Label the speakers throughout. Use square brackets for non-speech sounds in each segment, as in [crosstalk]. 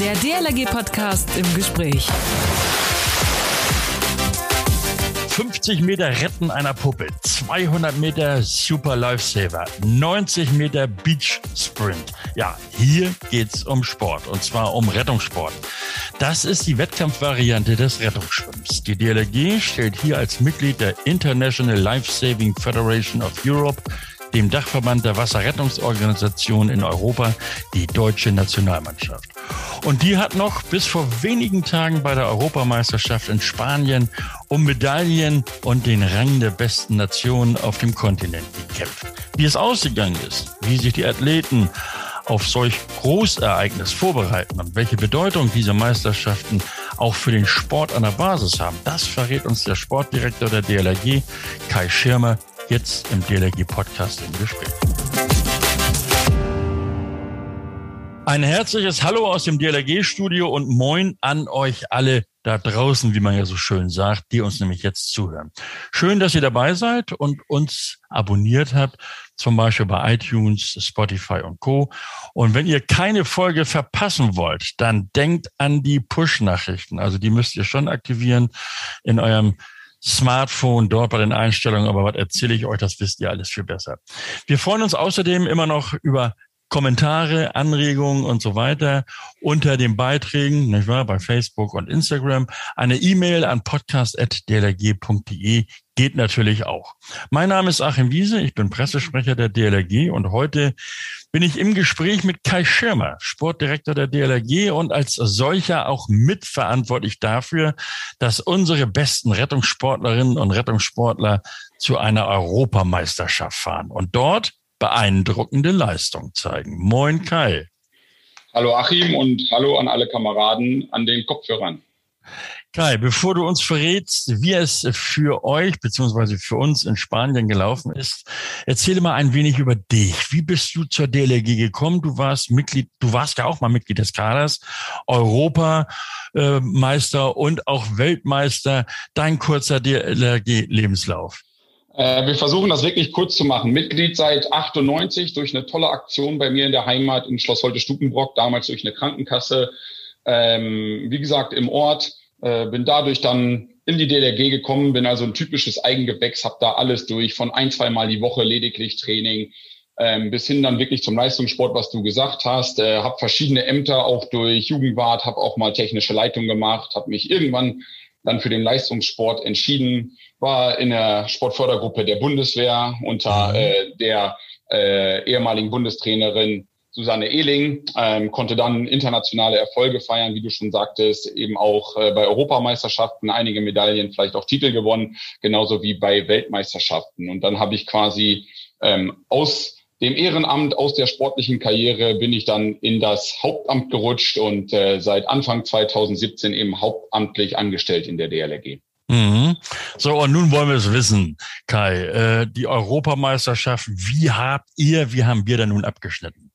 Speaker 1: Der DLRG-Podcast im Gespräch.
Speaker 2: 50 Meter Retten einer Puppe, 200 Meter Super Lifesaver, 90 Meter Beach Sprint. Ja, hier geht's um Sport und zwar um Rettungssport. Das ist die Wettkampfvariante des Rettungsschwimmens. Die DLRG stellt hier als Mitglied der International Life Saving Federation of Europe dem Dachverband der Wasserrettungsorganisation in Europa, die deutsche Nationalmannschaft. Und die hat noch bis vor wenigen Tagen bei der Europameisterschaft in Spanien um Medaillen und den Rang der besten Nationen auf dem Kontinent gekämpft. Wie es ausgegangen ist, wie sich die Athleten auf solch Großereignis vorbereiten und welche Bedeutung diese Meisterschaften auch für den Sport an der Basis haben, das verrät uns der Sportdirektor der DLRG, Kai Schirmer, jetzt im DLRG Podcast im Gespräch. Ein herzliches Hallo aus dem DLRG-Studio und Moin an euch alle da draußen, wie man ja so schön sagt, die uns nämlich jetzt zuhören. Schön, dass ihr dabei seid und uns abonniert habt, zum Beispiel bei iTunes, Spotify und Co. Und wenn ihr keine Folge verpassen wollt, dann denkt an die Push-Nachrichten. Also die müsst ihr schon aktivieren in eurem Smartphone dort bei den Einstellungen. Aber was erzähle ich euch, das wisst ihr alles viel besser. Wir freuen uns außerdem immer noch über Kommentare, Anregungen und so weiter unter den Beiträgen, nicht wahr, bei Facebook und Instagram. Eine E-Mail an podcast.dlg.de geht natürlich auch. Mein Name ist Achim Wiese, ich bin Pressesprecher der DLRG und heute bin ich im Gespräch mit Kai Schirmer, Sportdirektor der DLRG und als solcher auch mitverantwortlich dafür, dass unsere besten Rettungssportlerinnen und Rettungssportler zu einer Europameisterschaft fahren. Und dort beeindruckende Leistung zeigen. Moin Kai.
Speaker 3: Hallo Achim und hallo an alle Kameraden an den Kopfhörern.
Speaker 2: Kai, bevor du uns verrätst, wie es für euch beziehungsweise für uns in Spanien gelaufen ist, erzähle mal ein wenig über dich. Wie bist du zur DLRG gekommen? Du warst Mitglied, du warst ja auch mal Mitglied des Kaders, Europameister und auch Weltmeister. Dein kurzer DLRG-Lebenslauf.
Speaker 3: Äh, wir versuchen das wirklich kurz zu machen. Mitglied seit 98 durch eine tolle Aktion bei mir in der Heimat in Schloss Holte-Stukenbrock, damals durch eine Krankenkasse. Ähm, wie gesagt, im Ort, äh, bin dadurch dann in die DLRG gekommen, bin also ein typisches Eigengewächs, habe da alles durch, von ein, zwei Mal die Woche lediglich Training, ähm, bis hin dann wirklich zum Leistungssport, was du gesagt hast. Äh, habe verschiedene Ämter auch durch Jugendwart, habe auch mal technische Leitung gemacht, habe mich irgendwann dann für den Leistungssport entschieden, war in der Sportfördergruppe der Bundeswehr unter mhm. äh, der äh, ehemaligen Bundestrainerin Susanne Ehling, ähm, konnte dann internationale Erfolge feiern, wie du schon sagtest, eben auch äh, bei Europameisterschaften einige Medaillen, vielleicht auch Titel gewonnen, genauso wie bei Weltmeisterschaften. Und dann habe ich quasi ähm, aus dem Ehrenamt aus der sportlichen Karriere bin ich dann in das Hauptamt gerutscht und äh, seit Anfang 2017 eben hauptamtlich angestellt in der DLRG.
Speaker 2: Mhm. So, und nun wollen wir es wissen, Kai. Äh, die Europameisterschaft, wie habt ihr, wie haben wir da nun abgeschnitten?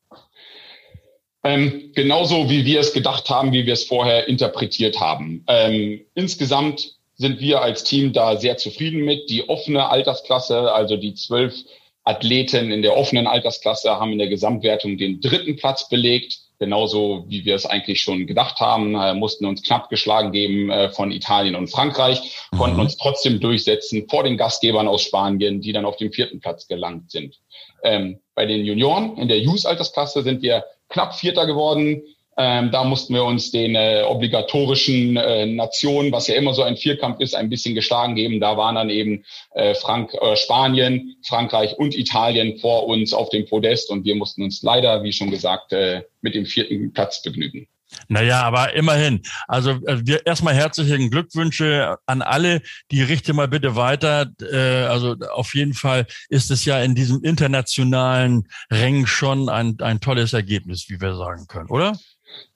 Speaker 3: Ähm, genauso wie wir es gedacht haben, wie wir es vorher interpretiert haben. Ähm, insgesamt sind wir als Team da sehr zufrieden mit. Die offene Altersklasse, also die zwölf Athleten in der offenen Altersklasse haben in der Gesamtwertung den dritten Platz belegt. Genauso wie wir es eigentlich schon gedacht haben, äh, mussten uns knapp geschlagen geben äh, von Italien und Frankreich, mhm. konnten uns trotzdem durchsetzen vor den Gastgebern aus Spanien, die dann auf den vierten Platz gelangt sind. Ähm, bei den Junioren in der Youth-Altersklasse sind wir knapp Vierter geworden. Ähm, da mussten wir uns den äh, obligatorischen äh, Nationen, was ja immer so ein Vierkampf ist, ein bisschen geschlagen geben. Da waren dann eben äh, Frank äh, Spanien, Frankreich und Italien vor uns auf dem Podest und wir mussten uns leider, wie schon gesagt, äh, mit dem vierten Platz begnügen.
Speaker 2: Naja, aber immerhin. Also äh, wir erstmal herzlichen Glückwünsche an alle. Die richte mal bitte weiter. Äh, also auf jeden Fall ist es ja in diesem internationalen Rängen schon ein, ein tolles Ergebnis, wie wir sagen können, oder?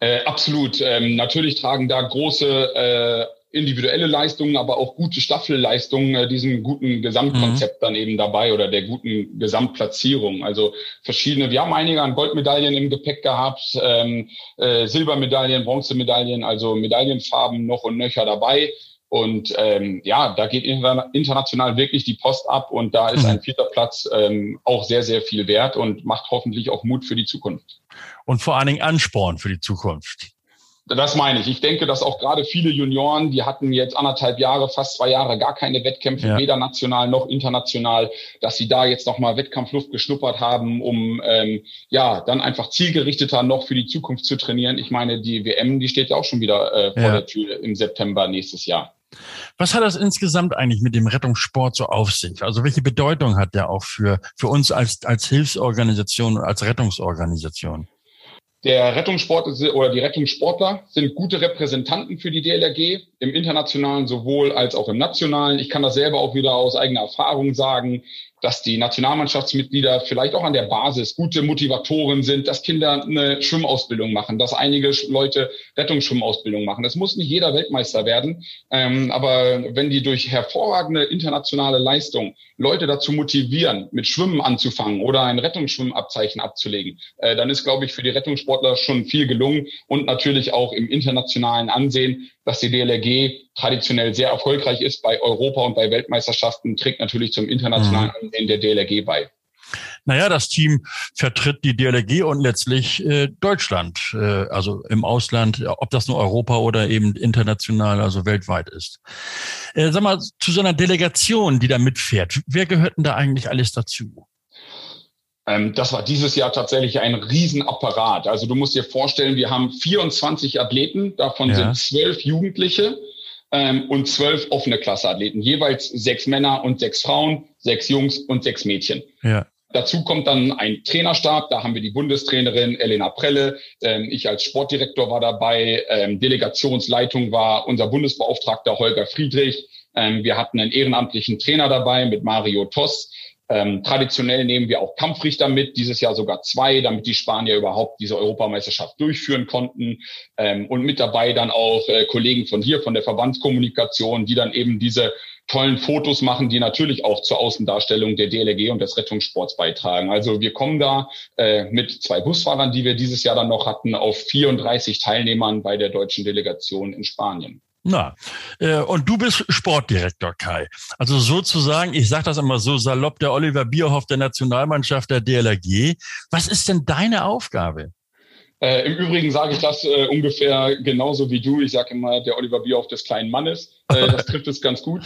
Speaker 3: Äh, absolut. Ähm, natürlich tragen da große äh, individuelle Leistungen, aber auch gute Staffelleistungen äh, diesem guten Gesamtkonzept mhm. dann eben dabei oder der guten Gesamtplatzierung. Also verschiedene, wir haben einige an Goldmedaillen im Gepäck gehabt, ähm, äh, Silbermedaillen, Bronzemedaillen, also Medaillenfarben noch und nöcher dabei. Und ähm, ja, da geht international wirklich die Post ab und da ist mhm. ein vierter Platz ähm, auch sehr, sehr viel wert und macht hoffentlich auch Mut für die Zukunft.
Speaker 2: Und vor allen Dingen Ansporn für die Zukunft.
Speaker 3: Das meine ich. Ich denke, dass auch gerade viele Junioren, die hatten jetzt anderthalb Jahre, fast zwei Jahre gar keine Wettkämpfe, ja. weder national noch international, dass sie da jetzt nochmal Wettkampfluft geschnuppert haben, um ähm, ja dann einfach zielgerichteter noch für die Zukunft zu trainieren. Ich meine, die WM, die steht ja auch schon wieder äh, vor ja. der Tür im September nächstes Jahr.
Speaker 2: Was hat das insgesamt eigentlich mit dem Rettungssport so auf sich? Also welche Bedeutung hat der auch für, für uns als, als Hilfsorganisation, als Rettungsorganisation?
Speaker 3: Der Rettungssport oder die Rettungssportler sind gute Repräsentanten für die DLRG im internationalen sowohl als auch im nationalen. Ich kann das selber auch wieder aus eigener Erfahrung sagen dass die Nationalmannschaftsmitglieder vielleicht auch an der Basis gute Motivatoren sind, dass Kinder eine Schwimmausbildung machen, dass einige Leute Rettungsschwimmausbildung machen. Es muss nicht jeder Weltmeister werden, ähm, aber wenn die durch hervorragende internationale Leistung Leute dazu motivieren, mit Schwimmen anzufangen oder ein Rettungsschwimmabzeichen abzulegen, äh, dann ist, glaube ich, für die Rettungssportler schon viel gelungen und natürlich auch im internationalen Ansehen dass die DLRG traditionell sehr erfolgreich ist bei Europa und bei Weltmeisterschaften, trägt natürlich zum internationalen mhm. Ansehen der DLRG bei.
Speaker 2: Naja, das Team vertritt die DLRG und letztlich äh, Deutschland, äh, also im Ausland, ob das nur Europa oder eben international, also weltweit ist. Äh, sag mal, zu so einer Delegation, die da mitfährt, wer gehört denn da eigentlich alles dazu?
Speaker 3: Ähm, das war dieses Jahr tatsächlich ein Riesenapparat. Also du musst dir vorstellen, wir haben 24 Athleten, davon ja. sind zwölf Jugendliche ähm, und zwölf offene Klasseathleten, jeweils sechs Männer und sechs Frauen, sechs Jungs und sechs Mädchen. Ja. Dazu kommt dann ein Trainerstab. Da haben wir die Bundestrainerin Elena Prelle. Ähm, ich als Sportdirektor war dabei. Ähm, Delegationsleitung war unser Bundesbeauftragter Holger Friedrich. Ähm, wir hatten einen ehrenamtlichen Trainer dabei mit Mario Toss. Ähm, traditionell nehmen wir auch Kampfrichter mit, dieses Jahr sogar zwei, damit die Spanier überhaupt diese Europameisterschaft durchführen konnten. Ähm, und mit dabei dann auch äh, Kollegen von hier, von der Verbandskommunikation, die dann eben diese tollen Fotos machen, die natürlich auch zur Außendarstellung der DLRG und des Rettungssports beitragen. Also wir kommen da äh, mit zwei Busfahrern, die wir dieses Jahr dann noch hatten, auf 34 Teilnehmern bei der deutschen Delegation in Spanien.
Speaker 2: Na, äh, und du bist Sportdirektor, Kai. Also sozusagen, ich sage das immer so salopp, der Oliver Bierhoff der Nationalmannschaft der DLRG. Was ist denn deine Aufgabe?
Speaker 3: Äh, Im Übrigen sage ich das äh, ungefähr genauso wie du. Ich sage immer, der Oliver Bierhoff des kleinen Mannes. Äh, das trifft es ganz gut.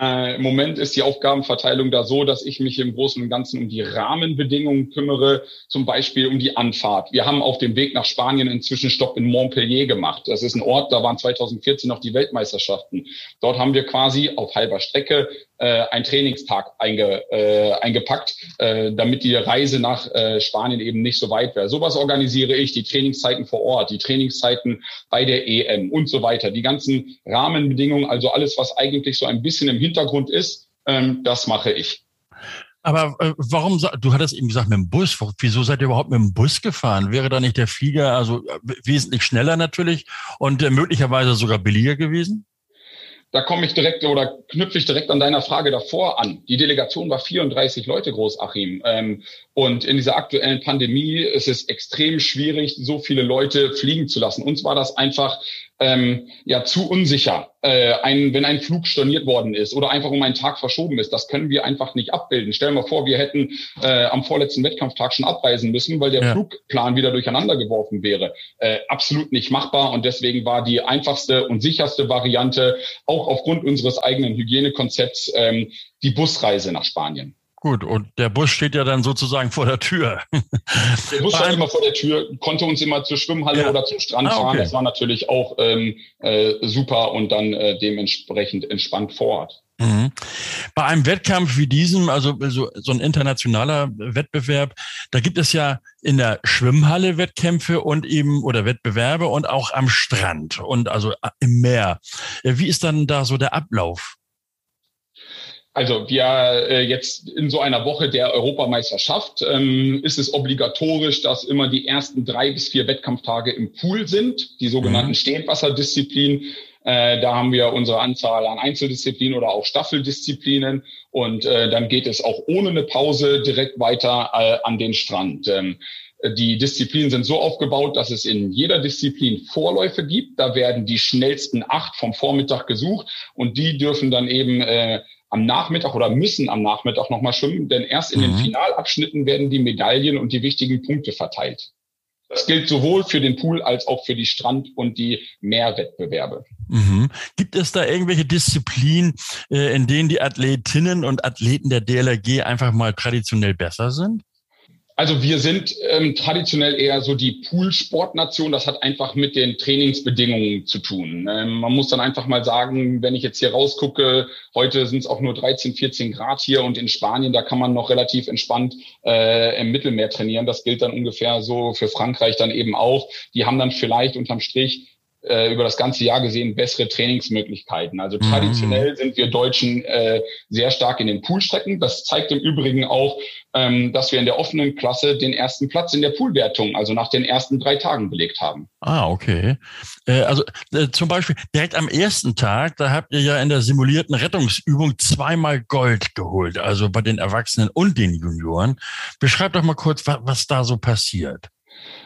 Speaker 3: Äh, Im Moment ist die Aufgabenverteilung da so, dass ich mich im Großen und Ganzen um die Rahmenbedingungen kümmere, zum Beispiel um die Anfahrt. Wir haben auf dem Weg nach Spanien inzwischen Stopp in Montpellier gemacht. Das ist ein Ort, da waren 2014 noch die Weltmeisterschaften. Dort haben wir quasi auf halber Strecke äh, einen Trainingstag einge, äh, eingepackt, äh, damit die Reise nach äh, Spanien eben nicht so weit wäre. Sowas organisiere ich, die Trainingszeiten vor Ort, die Trainingszeiten bei der EM und so weiter. Die ganzen Rahmenbedingungen, also alles, was eigentlich so ein bisschen im Hintergrund ist, ähm, das mache ich.
Speaker 2: Aber äh, warum, du hattest eben gesagt, mit dem Bus, wieso seid ihr überhaupt mit dem Bus gefahren? Wäre da nicht der Flieger also äh, wesentlich schneller natürlich und äh, möglicherweise sogar billiger gewesen?
Speaker 3: Da komme ich direkt oder knüpfe ich direkt an deiner Frage davor an. Die Delegation war 34 Leute groß, Achim. Ähm, und in dieser aktuellen Pandemie ist es extrem schwierig, so viele Leute fliegen zu lassen. Uns war das einfach ähm, ja zu unsicher, äh, ein, wenn ein Flug storniert worden ist oder einfach um einen Tag verschoben ist. Das können wir einfach nicht abbilden. Stellen wir vor, wir hätten äh, am vorletzten Wettkampftag schon abreisen müssen, weil der ja. Flugplan wieder durcheinander geworfen wäre. Äh, absolut nicht machbar und deswegen war die einfachste und sicherste Variante auch aufgrund unseres eigenen Hygienekonzepts ähm, die Busreise nach Spanien.
Speaker 2: Gut, und der Bus steht ja dann sozusagen vor der Tür.
Speaker 3: Der Bus [laughs] stand immer vor der Tür, konnte uns immer zur Schwimmhalle ja. oder zum Strand ah, okay. fahren. Das war natürlich auch ähm, äh, super und dann äh, dementsprechend entspannt vor Ort. Mhm.
Speaker 2: Bei einem Wettkampf wie diesem, also so, so ein internationaler Wettbewerb, da gibt es ja in der Schwimmhalle Wettkämpfe und eben oder Wettbewerbe und auch am Strand und also äh, im Meer. Wie ist dann da so der Ablauf?
Speaker 3: Also wir äh, jetzt in so einer Woche der Europameisterschaft ähm, ist es obligatorisch, dass immer die ersten drei bis vier Wettkampftage im Pool sind, die sogenannten mhm. Stehenwasserdisziplinen. Äh, da haben wir unsere Anzahl an Einzeldisziplinen oder auch Staffeldisziplinen und äh, dann geht es auch ohne eine Pause direkt weiter äh, an den Strand. Ähm, die Disziplinen sind so aufgebaut, dass es in jeder Disziplin Vorläufe gibt. Da werden die schnellsten acht vom Vormittag gesucht und die dürfen dann eben äh, am Nachmittag oder müssen am Nachmittag nochmal schwimmen, denn erst in mhm. den Finalabschnitten werden die Medaillen und die wichtigen Punkte verteilt. Das gilt sowohl für den Pool als auch für die Strand- und die Meerwettbewerbe.
Speaker 2: Mhm. Gibt es da irgendwelche Disziplinen, äh, in denen die Athletinnen und Athleten der DLRG einfach mal traditionell besser sind?
Speaker 3: Also wir sind ähm, traditionell eher so die Poolsportnation. Das hat einfach mit den Trainingsbedingungen zu tun. Ähm, man muss dann einfach mal sagen, wenn ich jetzt hier rausgucke, heute sind es auch nur 13, 14 Grad hier und in Spanien, da kann man noch relativ entspannt äh, im Mittelmeer trainieren. Das gilt dann ungefähr so für Frankreich dann eben auch. Die haben dann vielleicht unterm Strich äh, über das ganze Jahr gesehen bessere Trainingsmöglichkeiten. Also mhm. traditionell sind wir Deutschen äh, sehr stark in den Poolstrecken. Das zeigt im Übrigen auch, ähm, dass wir in der offenen Klasse den ersten Platz in der Poolwertung, also nach den ersten drei Tagen belegt haben.
Speaker 2: Ah, okay. Äh, also äh, zum Beispiel direkt am ersten Tag, da habt ihr ja in der simulierten Rettungsübung zweimal Gold geholt, also bei den Erwachsenen und den Junioren. Beschreibt doch mal kurz, was, was da so passiert.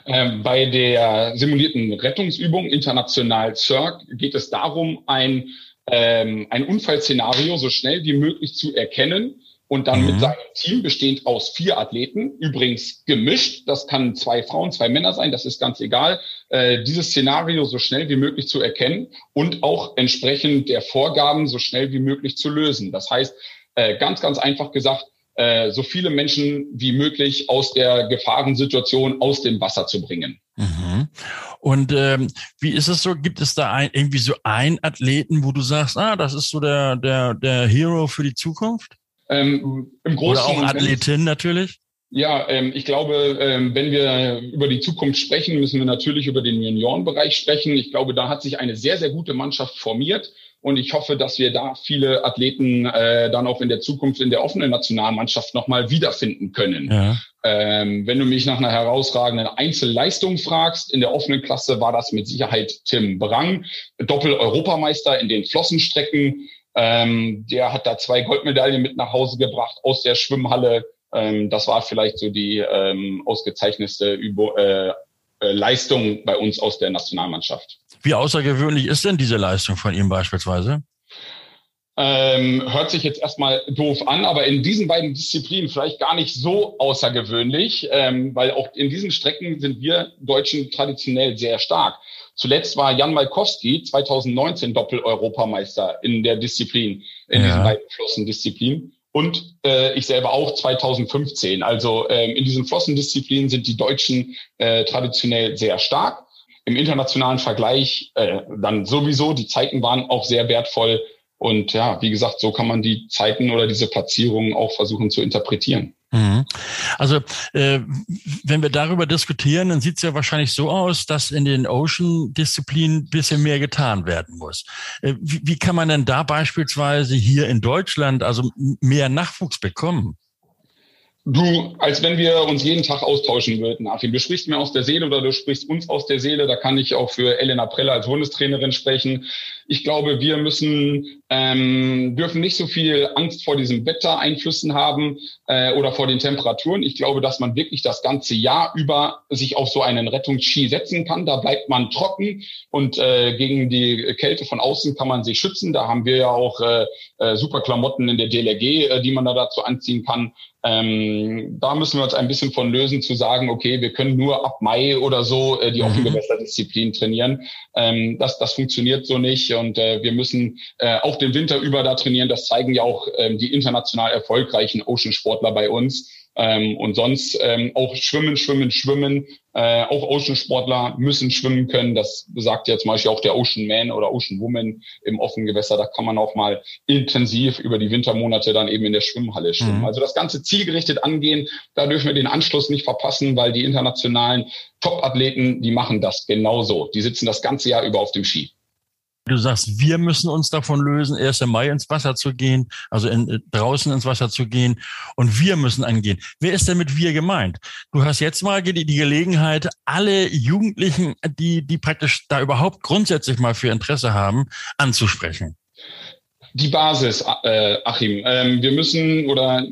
Speaker 3: Ähm, bei der simulierten Rettungsübung international CIRC geht es darum, ein, ähm, ein Unfallszenario so schnell wie möglich zu erkennen und dann mhm. mit seinem Team bestehend aus vier Athleten, übrigens gemischt, das kann zwei Frauen, zwei Männer sein, das ist ganz egal, äh, dieses Szenario so schnell wie möglich zu erkennen und auch entsprechend der Vorgaben so schnell wie möglich zu lösen. Das heißt, äh, ganz, ganz einfach gesagt, äh, so viele Menschen wie möglich aus der Gefahrensituation aus dem Wasser zu bringen.
Speaker 2: Mhm. Und ähm, wie ist es so? Gibt es da ein, irgendwie so einen Athleten, wo du sagst, ah, das ist so der der der Hero für die Zukunft? Ähm, Im Großen Oder auch Athletin natürlich?
Speaker 3: Ja, ähm, ich glaube, ähm, wenn wir über die Zukunft sprechen, müssen wir natürlich über den Juniorenbereich sprechen. Ich glaube, da hat sich eine sehr, sehr gute Mannschaft formiert. Und ich hoffe, dass wir da viele Athleten äh, dann auch in der Zukunft in der offenen Nationalmannschaft nochmal wiederfinden können. Ja. Ähm, wenn du mich nach einer herausragenden Einzelleistung fragst, in der offenen Klasse war das mit Sicherheit Tim Brang, Doppel-Europameister in den Flossenstrecken. Ähm, der hat da zwei Goldmedaillen mit nach Hause gebracht aus der Schwimmhalle. Ähm, das war vielleicht so die ähm, ausgezeichnete Übung, äh, äh, Leistung bei uns aus der Nationalmannschaft.
Speaker 2: Wie außergewöhnlich ist denn diese Leistung von ihm beispielsweise?
Speaker 3: Ähm, hört sich jetzt erstmal doof an, aber in diesen beiden Disziplinen vielleicht gar nicht so außergewöhnlich, ähm, weil auch in diesen Strecken sind wir Deutschen traditionell sehr stark. Zuletzt war Jan Malkowski 2019 Doppel-Europameister in der Disziplin, in ja. diesen beiden Flossendisziplinen und äh, ich selber auch 2015. Also ähm, in diesen Flossendisziplinen sind die Deutschen äh, traditionell sehr stark. Im internationalen Vergleich äh, dann sowieso. Die Zeiten waren auch sehr wertvoll. Und ja, wie gesagt, so kann man die Zeiten oder diese Platzierungen auch versuchen zu interpretieren.
Speaker 2: Mhm. Also äh, wenn wir darüber diskutieren, dann sieht es ja wahrscheinlich so aus, dass in den Ocean-Disziplinen bisschen mehr getan werden muss. Äh, wie, wie kann man denn da beispielsweise hier in Deutschland also mehr Nachwuchs bekommen?
Speaker 3: Du, als wenn wir uns jeden Tag austauschen würden, Achim. Du sprichst mir aus der Seele oder du sprichst uns aus der Seele. Da kann ich auch für Elena Preller als Bundestrainerin sprechen. Ich glaube, wir müssen, ähm, dürfen nicht so viel Angst vor diesen Wettereinflüssen haben äh, oder vor den Temperaturen. Ich glaube, dass man wirklich das ganze Jahr über sich auf so einen Rettungsski setzen kann. Da bleibt man trocken und äh, gegen die Kälte von außen kann man sich schützen. Da haben wir ja auch äh, äh, super Klamotten in der DLRG, äh, die man da dazu anziehen kann. Ähm, da müssen wir uns ein bisschen von lösen, zu sagen, okay, wir können nur ab Mai oder so äh, die mhm. Offengewässerdisziplin trainieren. Ähm, das, das funktioniert so nicht und äh, wir müssen äh, auch den Winter über da trainieren. Das zeigen ja auch ähm, die international erfolgreichen Ocean-Sportler bei uns. Ähm, und sonst ähm, auch schwimmen, schwimmen, schwimmen. Äh, auch Ocean-Sportler müssen schwimmen können. Das sagt ja zum Beispiel auch der Ocean Man oder Ocean Woman im offenen Gewässer. Da kann man auch mal intensiv über die Wintermonate dann eben in der Schwimmhalle schwimmen. Mhm. Also das Ganze zielgerichtet angehen. Da dürfen wir den Anschluss nicht verpassen, weil die internationalen Top-Athleten, die machen das genauso. Die sitzen das ganze Jahr über auf dem Ski.
Speaker 2: Du sagst, wir müssen uns davon lösen, erst im Mai ins Wasser zu gehen, also in, äh, draußen ins Wasser zu gehen. Und wir müssen angehen. Wer ist denn mit wir gemeint? Du hast jetzt mal die, die Gelegenheit, alle Jugendlichen, die, die praktisch da überhaupt grundsätzlich mal für Interesse haben, anzusprechen.
Speaker 3: Die Basis, äh, Achim. Ähm, wir müssen oder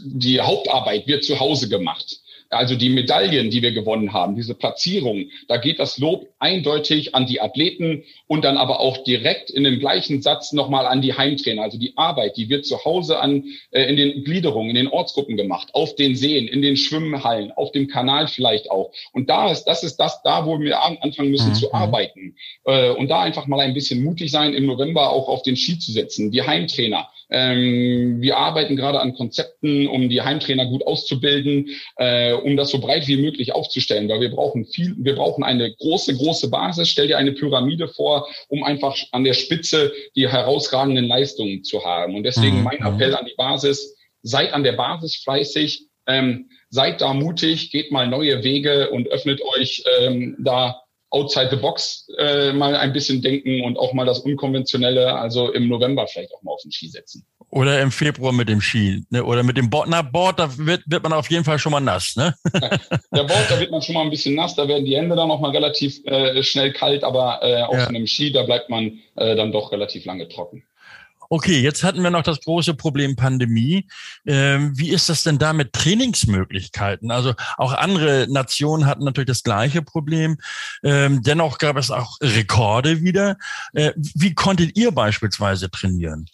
Speaker 3: die Hauptarbeit wird zu Hause gemacht. Also die Medaillen, die wir gewonnen haben, diese Platzierung, da geht das Lob eindeutig an die Athleten und dann aber auch direkt in dem gleichen Satz nochmal an die Heimtrainer. Also die Arbeit, die wird zu Hause an, äh, in den Gliederungen, in den Ortsgruppen gemacht, auf den Seen, in den Schwimmhallen, auf dem Kanal vielleicht auch. Und da ist, das ist das da, wo wir anfangen müssen mhm. zu arbeiten. Äh, und da einfach mal ein bisschen mutig sein, im November auch auf den Ski zu setzen. Die Heimtrainer. Ähm, wir arbeiten gerade an Konzepten, um die Heimtrainer gut auszubilden, äh, um das so breit wie möglich aufzustellen, weil wir brauchen viel, wir brauchen eine große, große Basis. Stell dir eine Pyramide vor, um einfach an der Spitze die herausragenden Leistungen zu haben. Und deswegen mhm. mein Appell an die Basis, seid an der Basis fleißig, ähm, seid da mutig, geht mal neue Wege und öffnet euch ähm, da outside the box äh, mal ein bisschen denken und auch mal das Unkonventionelle, also im November vielleicht auch mal auf den Ski setzen.
Speaker 2: Oder im Februar mit dem Ski, ne? oder mit dem Board. Na, Board, da wird, wird man auf jeden Fall schon mal nass, ne?
Speaker 3: Der Board, da wird man schon mal ein bisschen nass, da werden die Hände dann noch mal relativ äh, schnell kalt, aber äh, auf ja. einem Ski, da bleibt man äh, dann doch relativ lange trocken.
Speaker 2: Okay, jetzt hatten wir noch das große Problem Pandemie. Ähm, wie ist das denn da mit Trainingsmöglichkeiten? Also auch andere Nationen hatten natürlich das gleiche Problem. Ähm, dennoch gab es auch Rekorde wieder. Äh, wie konntet ihr beispielsweise trainieren?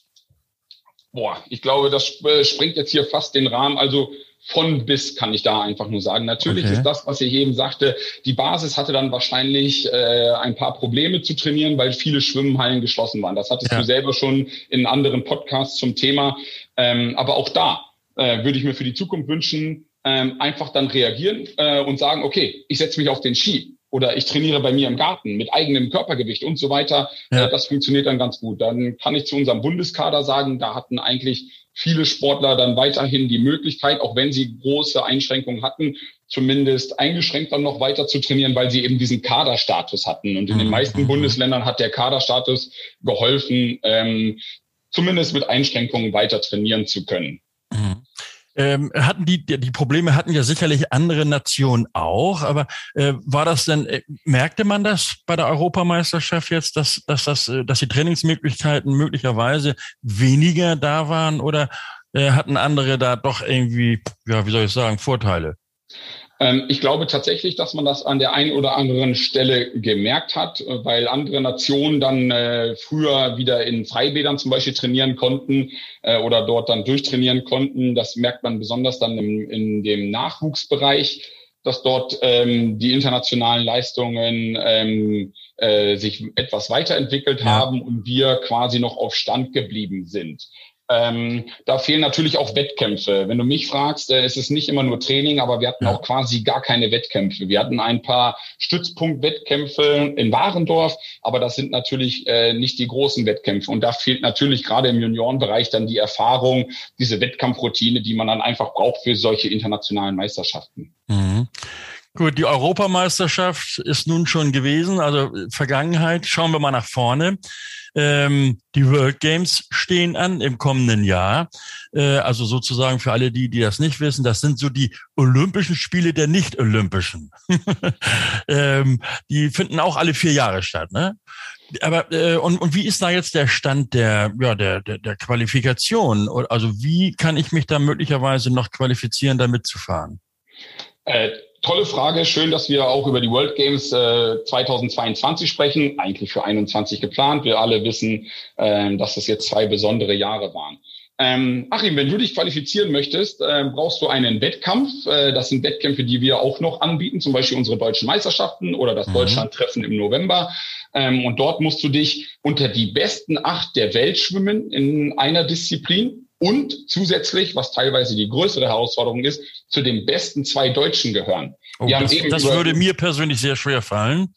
Speaker 3: Boah, ich glaube, das äh, springt jetzt hier fast den Rahmen. Also von bis kann ich da einfach nur sagen. Natürlich okay. ist das, was ich eben sagte, die Basis hatte dann wahrscheinlich äh, ein paar Probleme zu trainieren, weil viele Schwimmhallen geschlossen waren. Das hattest ja. du selber schon in anderen Podcasts zum Thema. Ähm, aber auch da äh, würde ich mir für die Zukunft wünschen, ähm, einfach dann reagieren äh, und sagen, okay, ich setze mich auf den Ski oder ich trainiere bei mir im Garten mit eigenem Körpergewicht und so weiter. Ja. Äh, das funktioniert dann ganz gut. Dann kann ich zu unserem Bundeskader sagen, da hatten eigentlich viele Sportler dann weiterhin die Möglichkeit, auch wenn sie große Einschränkungen hatten, zumindest eingeschränkt dann noch weiter zu trainieren, weil sie eben diesen Kaderstatus hatten. Und in den mhm. meisten. Bundesländern hat der Kaderstatus geholfen, ähm, zumindest mit Einschränkungen weiter trainieren zu können.
Speaker 2: Ähm, hatten die, die Probleme hatten ja sicherlich andere Nationen auch, aber äh, war das denn, äh, merkte man das bei der Europameisterschaft jetzt, dass, dass, das, äh, dass die Trainingsmöglichkeiten möglicherweise weniger da waren oder äh, hatten andere da doch irgendwie, ja, wie soll ich sagen, Vorteile?
Speaker 3: Ähm, ich glaube tatsächlich, dass man das an der einen oder anderen Stelle gemerkt hat, äh, weil andere Nationen dann äh, früher wieder in Freibädern zum Beispiel trainieren konnten äh, oder dort dann durchtrainieren konnten. Das merkt man besonders dann im, in dem Nachwuchsbereich, dass dort ähm, die internationalen Leistungen ähm, äh, sich etwas weiterentwickelt ja. haben und wir quasi noch auf Stand geblieben sind. Ähm, da fehlen natürlich auch Wettkämpfe. Wenn du mich fragst, äh, ist es nicht immer nur Training, aber wir hatten auch quasi gar keine Wettkämpfe. Wir hatten ein paar Stützpunktwettkämpfe in Warendorf, aber das sind natürlich äh, nicht die großen Wettkämpfe. Und da fehlt natürlich gerade im Juniorenbereich dann die Erfahrung, diese Wettkampfroutine, die man dann einfach braucht für solche internationalen Meisterschaften.
Speaker 2: Mhm. Gut, die Europameisterschaft ist nun schon gewesen, also Vergangenheit. Schauen wir mal nach vorne. Ähm, die World Games stehen an im kommenden Jahr. Äh, also sozusagen für alle die, die das nicht wissen, das sind so die Olympischen Spiele der Nicht-Olympischen. [laughs] ähm, die finden auch alle vier Jahre statt. Ne? Aber äh, und, und wie ist da jetzt der Stand der, ja, der, der, der Qualifikation? Also wie kann ich mich da möglicherweise noch qualifizieren, da mitzufahren?
Speaker 3: Äh, Tolle Frage. Schön, dass wir auch über die World Games äh, 2022 sprechen. Eigentlich für 21 geplant. Wir alle wissen, äh, dass es jetzt zwei besondere Jahre waren. Ähm, Achim, wenn du dich qualifizieren möchtest, äh, brauchst du einen Wettkampf. Äh, das sind Wettkämpfe, die wir auch noch anbieten, zum Beispiel unsere deutschen Meisterschaften oder das mhm. Deutschlandtreffen im November. Ähm, und dort musst du dich unter die besten acht der Welt schwimmen in einer Disziplin und zusätzlich, was teilweise die größere Herausforderung ist, zu den besten zwei Deutschen gehören.
Speaker 2: Oh, das, das würde mir persönlich sehr schwer fallen.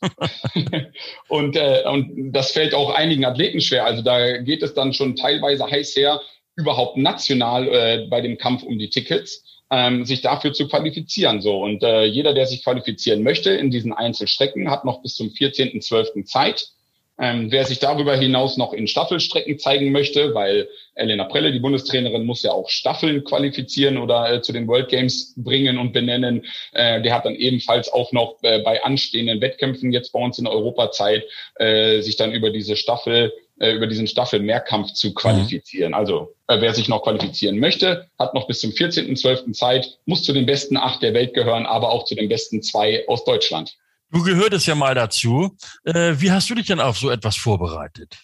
Speaker 2: [laughs]
Speaker 3: und, äh, und das fällt auch einigen Athleten schwer. Also da geht es dann schon teilweise heiß her, überhaupt national äh, bei dem Kampf um die Tickets. Ähm, sich dafür zu qualifizieren. So und äh, jeder, der sich qualifizieren möchte in diesen Einzelstrecken, hat noch bis zum 14.12. Zeit. Ähm, wer sich darüber hinaus noch in Staffelstrecken zeigen möchte, weil Elena Prelle, die Bundestrainerin, muss ja auch Staffeln qualifizieren oder äh, zu den World Games bringen und benennen. Äh, der hat dann ebenfalls auch noch äh, bei anstehenden Wettkämpfen jetzt bei uns in Europa Zeit, äh, sich dann über diese Staffel äh, über diesen Staffel-Mehrkampf zu qualifizieren. Mhm. Also äh, wer sich noch qualifizieren möchte, hat noch bis zum 14.12. Zeit, muss zu den besten acht der Welt gehören, aber auch zu den besten zwei aus Deutschland.
Speaker 2: Du gehörtest ja mal dazu. Äh, wie hast du dich denn auf so etwas vorbereitet?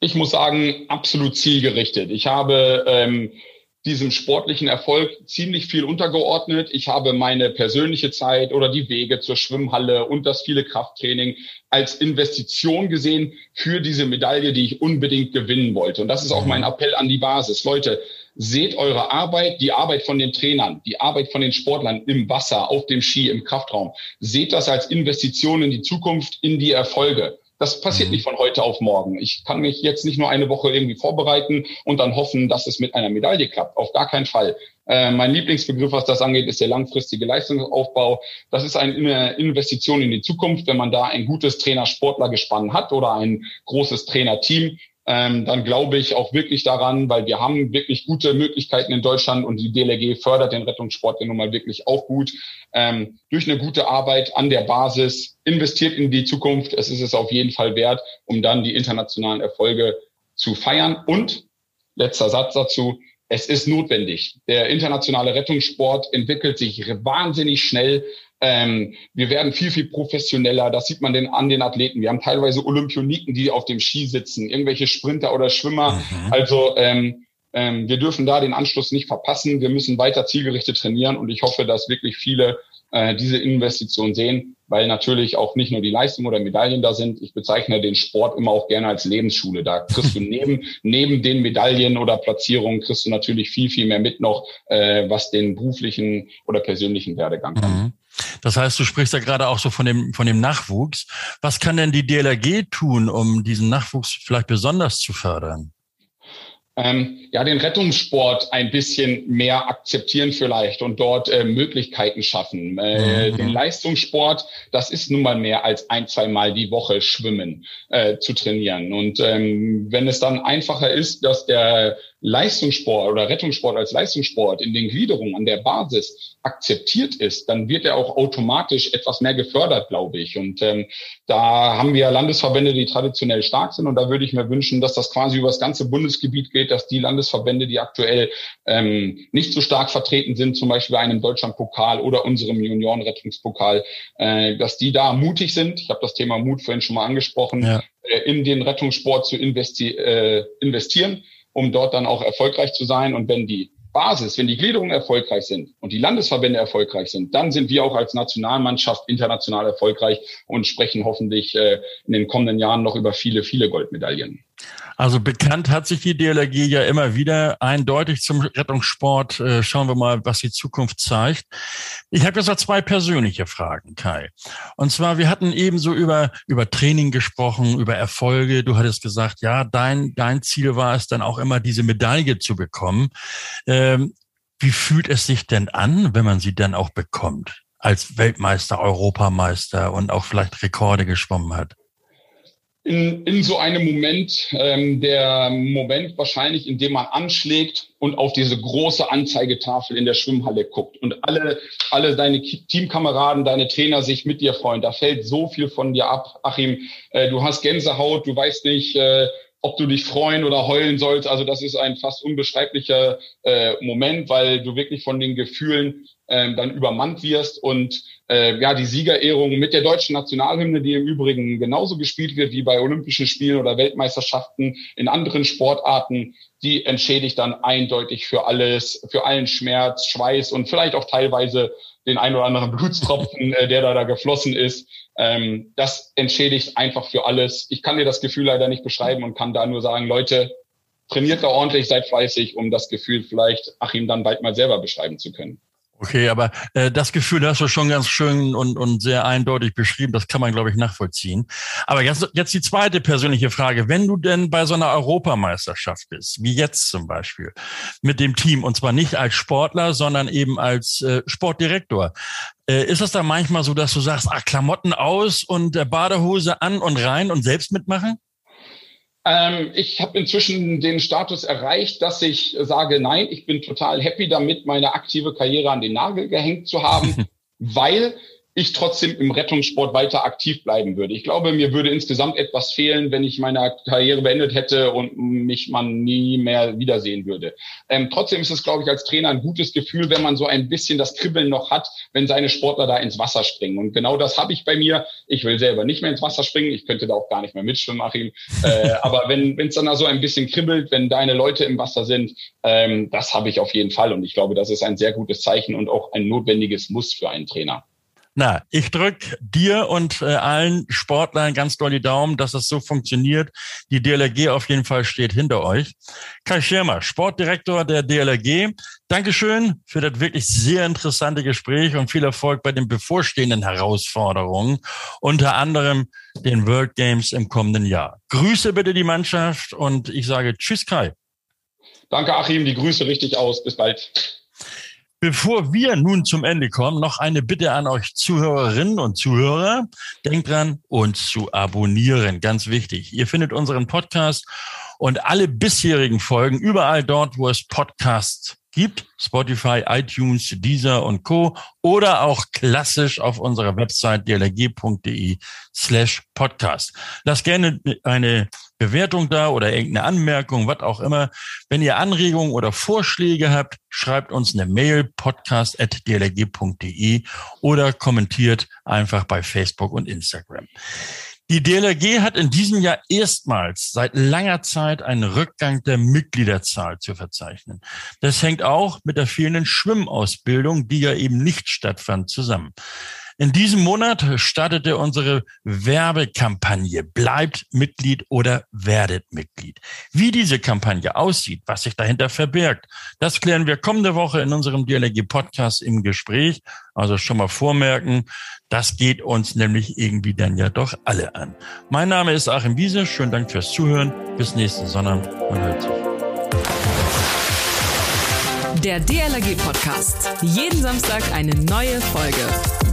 Speaker 3: Ich muss sagen, absolut zielgerichtet. Ich habe ähm, diesem sportlichen Erfolg ziemlich viel untergeordnet. Ich habe meine persönliche Zeit oder die Wege zur Schwimmhalle und das viele Krafttraining als Investition gesehen für diese Medaille, die ich unbedingt gewinnen wollte. Und das ist auch mein Appell an die Basis. Leute, seht eure Arbeit, die Arbeit von den Trainern, die Arbeit von den Sportlern im Wasser, auf dem Ski, im Kraftraum. Seht das als Investition in die Zukunft, in die Erfolge. Das passiert mhm. nicht von heute auf morgen. Ich kann mich jetzt nicht nur eine Woche irgendwie vorbereiten und dann hoffen, dass es mit einer Medaille klappt. Auf gar keinen Fall. Äh, mein Lieblingsbegriff, was das angeht, ist der langfristige Leistungsaufbau. Das ist eine Investition in die Zukunft. Wenn man da ein gutes Trainer-Sportler-Gespann hat oder ein großes Trainerteam, ähm, dann glaube ich auch wirklich daran, weil wir haben wirklich gute Möglichkeiten in Deutschland und die DLRG fördert den Rettungssport ja nun mal wirklich auch gut. Ähm, durch eine gute Arbeit an der Basis, investiert in die Zukunft, es ist es auf jeden Fall wert, um dann die internationalen Erfolge zu feiern. Und letzter Satz dazu, es ist notwendig. Der internationale Rettungssport entwickelt sich wahnsinnig schnell. Ähm, wir werden viel, viel professioneller. Das sieht man denn an den Athleten. Wir haben teilweise Olympioniken, die auf dem Ski sitzen, irgendwelche Sprinter oder Schwimmer. Mhm. Also ähm, ähm, wir dürfen da den Anschluss nicht verpassen. Wir müssen weiter zielgerichtet trainieren und ich hoffe, dass wirklich viele äh, diese Investition sehen, weil natürlich auch nicht nur die Leistung oder Medaillen da sind. Ich bezeichne den Sport immer auch gerne als Lebensschule. Da kriegst du [laughs] neben, neben den Medaillen oder Platzierungen kriegst du natürlich viel, viel mehr mit noch, äh, was den beruflichen oder persönlichen Werdegang mhm.
Speaker 2: Das heißt, du sprichst ja gerade auch so von dem, von dem Nachwuchs. Was kann denn die DLRG tun, um diesen Nachwuchs vielleicht besonders zu fördern?
Speaker 3: ähm, ja, den Rettungssport ein bisschen mehr akzeptieren vielleicht und dort äh, Möglichkeiten schaffen. Äh, mhm. Den Leistungssport, das ist nun mal mehr als ein, zwei Mal die Woche Schwimmen äh, zu trainieren. Und ähm, wenn es dann einfacher ist, dass der Leistungssport oder Rettungssport als Leistungssport in den Gliederungen an der Basis akzeptiert ist, dann wird er auch automatisch etwas mehr gefördert, glaube ich. Und ähm, da haben wir Landesverbände, die traditionell stark sind. Und da würde ich mir wünschen, dass das quasi über das ganze Bundesgebiet geht, dass die Landesverbände, die aktuell ähm, nicht so stark vertreten sind, zum Beispiel bei einem Deutschlandpokal oder unserem Juniorenrettungspokal, äh, dass die da mutig sind. Ich habe das Thema Mut vorhin schon mal angesprochen, ja. äh, in den Rettungssport zu investi äh, investieren um dort dann auch erfolgreich zu sein. Und wenn die Basis, wenn die Gliederungen erfolgreich sind und die Landesverbände erfolgreich sind, dann sind wir auch als Nationalmannschaft international erfolgreich und sprechen hoffentlich äh, in den kommenden Jahren noch über viele, viele Goldmedaillen.
Speaker 2: Also bekannt hat sich die DLRG ja immer wieder eindeutig zum Rettungssport. Äh, schauen wir mal, was die Zukunft zeigt. Ich habe jetzt noch zwei persönliche Fragen, Kai. Und zwar, wir hatten eben so über, über Training gesprochen, über Erfolge. Du hattest gesagt, ja, dein, dein Ziel war es dann auch immer, diese Medaille zu bekommen. Ähm, wie fühlt es sich denn an, wenn man sie dann auch bekommt? Als Weltmeister, Europameister und auch vielleicht Rekorde geschwommen hat?
Speaker 3: In, in so einem Moment, ähm, der Moment wahrscheinlich, in dem man anschlägt und auf diese große Anzeigetafel in der Schwimmhalle guckt und alle, alle deine Teamkameraden, deine Trainer sich mit dir freuen. Da fällt so viel von dir ab. Achim, äh, du hast Gänsehaut, du weißt nicht, äh, ob du dich freuen oder heulen sollst. Also das ist ein fast unbeschreiblicher äh, Moment, weil du wirklich von den Gefühlen ähm, dann übermannt wirst und äh, ja die Siegerehrung mit der deutschen Nationalhymne, die im Übrigen genauso gespielt wird wie bei Olympischen Spielen oder Weltmeisterschaften in anderen Sportarten, die entschädigt dann eindeutig für alles, für allen Schmerz, Schweiß und vielleicht auch teilweise den ein oder anderen [laughs] Blutstropfen, äh, der da, da geflossen ist. Ähm, das entschädigt einfach für alles. Ich kann dir das Gefühl leider nicht beschreiben und kann da nur sagen, Leute, trainiert da ordentlich, seid fleißig, um das Gefühl vielleicht Achim dann bald mal selber beschreiben zu können.
Speaker 2: Okay, aber äh, das Gefühl hast du schon ganz schön und, und sehr eindeutig beschrieben. Das kann man, glaube ich, nachvollziehen. Aber jetzt, jetzt die zweite persönliche Frage. Wenn du denn bei so einer Europameisterschaft bist, wie jetzt zum Beispiel, mit dem Team, und zwar nicht als Sportler, sondern eben als äh, Sportdirektor, äh, ist es da manchmal so, dass du sagst, ach, Klamotten aus und äh, Badehose an und rein und selbst mitmachen?
Speaker 3: Ähm, ich habe inzwischen den Status erreicht, dass ich sage, nein, ich bin total happy damit, meine aktive Karriere an den Nagel gehängt zu haben, [laughs] weil ich trotzdem im Rettungssport weiter aktiv bleiben würde. Ich glaube, mir würde insgesamt etwas fehlen, wenn ich meine Karriere beendet hätte und mich man nie mehr wiedersehen würde. Ähm, trotzdem ist es, glaube ich, als Trainer ein gutes Gefühl, wenn man so ein bisschen das Kribbeln noch hat, wenn seine Sportler da ins Wasser springen. Und genau das habe ich bei mir. Ich will selber nicht mehr ins Wasser springen. Ich könnte da auch gar nicht mehr mitschwimmen, Achim. Äh, [laughs] aber wenn es dann da so ein bisschen kribbelt, wenn deine Leute im Wasser sind, ähm, das habe ich auf jeden Fall. Und ich glaube, das ist ein sehr gutes Zeichen und auch ein notwendiges Muss für einen Trainer.
Speaker 2: Na, ich drück dir und äh, allen Sportlern ganz doll die Daumen, dass das so funktioniert. Die DLRG auf jeden Fall steht hinter euch. Kai Schirmer, Sportdirektor der DLRG. Dankeschön für das wirklich sehr interessante Gespräch und viel Erfolg bei den bevorstehenden Herausforderungen, unter anderem den World Games im kommenden Jahr. Grüße bitte die Mannschaft und ich sage Tschüss Kai.
Speaker 3: Danke Achim, die Grüße richtig aus. Bis bald.
Speaker 2: Bevor wir nun zum Ende kommen, noch eine Bitte an euch Zuhörerinnen und Zuhörer. Denkt dran, uns zu abonnieren. Ganz wichtig. Ihr findet unseren Podcast und alle bisherigen Folgen überall dort, wo es Podcasts gibt. Spotify, iTunes, Deezer und Co. Oder auch klassisch auf unserer Website dlg.de slash podcast. Lasst gerne eine Bewertung da oder irgendeine Anmerkung, was auch immer. Wenn ihr Anregungen oder Vorschläge habt, schreibt uns eine Mail podcast.dlg.de oder kommentiert einfach bei Facebook und Instagram. Die DLRG hat in diesem Jahr erstmals seit langer Zeit einen Rückgang der Mitgliederzahl zu verzeichnen. Das hängt auch mit der fehlenden Schwimmausbildung, die ja eben nicht stattfand, zusammen. In diesem Monat startete unsere Werbekampagne Bleibt Mitglied oder werdet Mitglied. Wie diese Kampagne aussieht, was sich dahinter verbirgt, das klären wir kommende Woche in unserem DLRG Podcast im Gespräch. Also schon mal vormerken, das geht uns nämlich irgendwie dann ja doch alle an. Mein Name ist Achim Wiese. Schönen Dank fürs Zuhören. Bis nächsten Sonntag. Man hört sich.
Speaker 1: Der DLRG Podcast. Jeden Samstag eine neue Folge.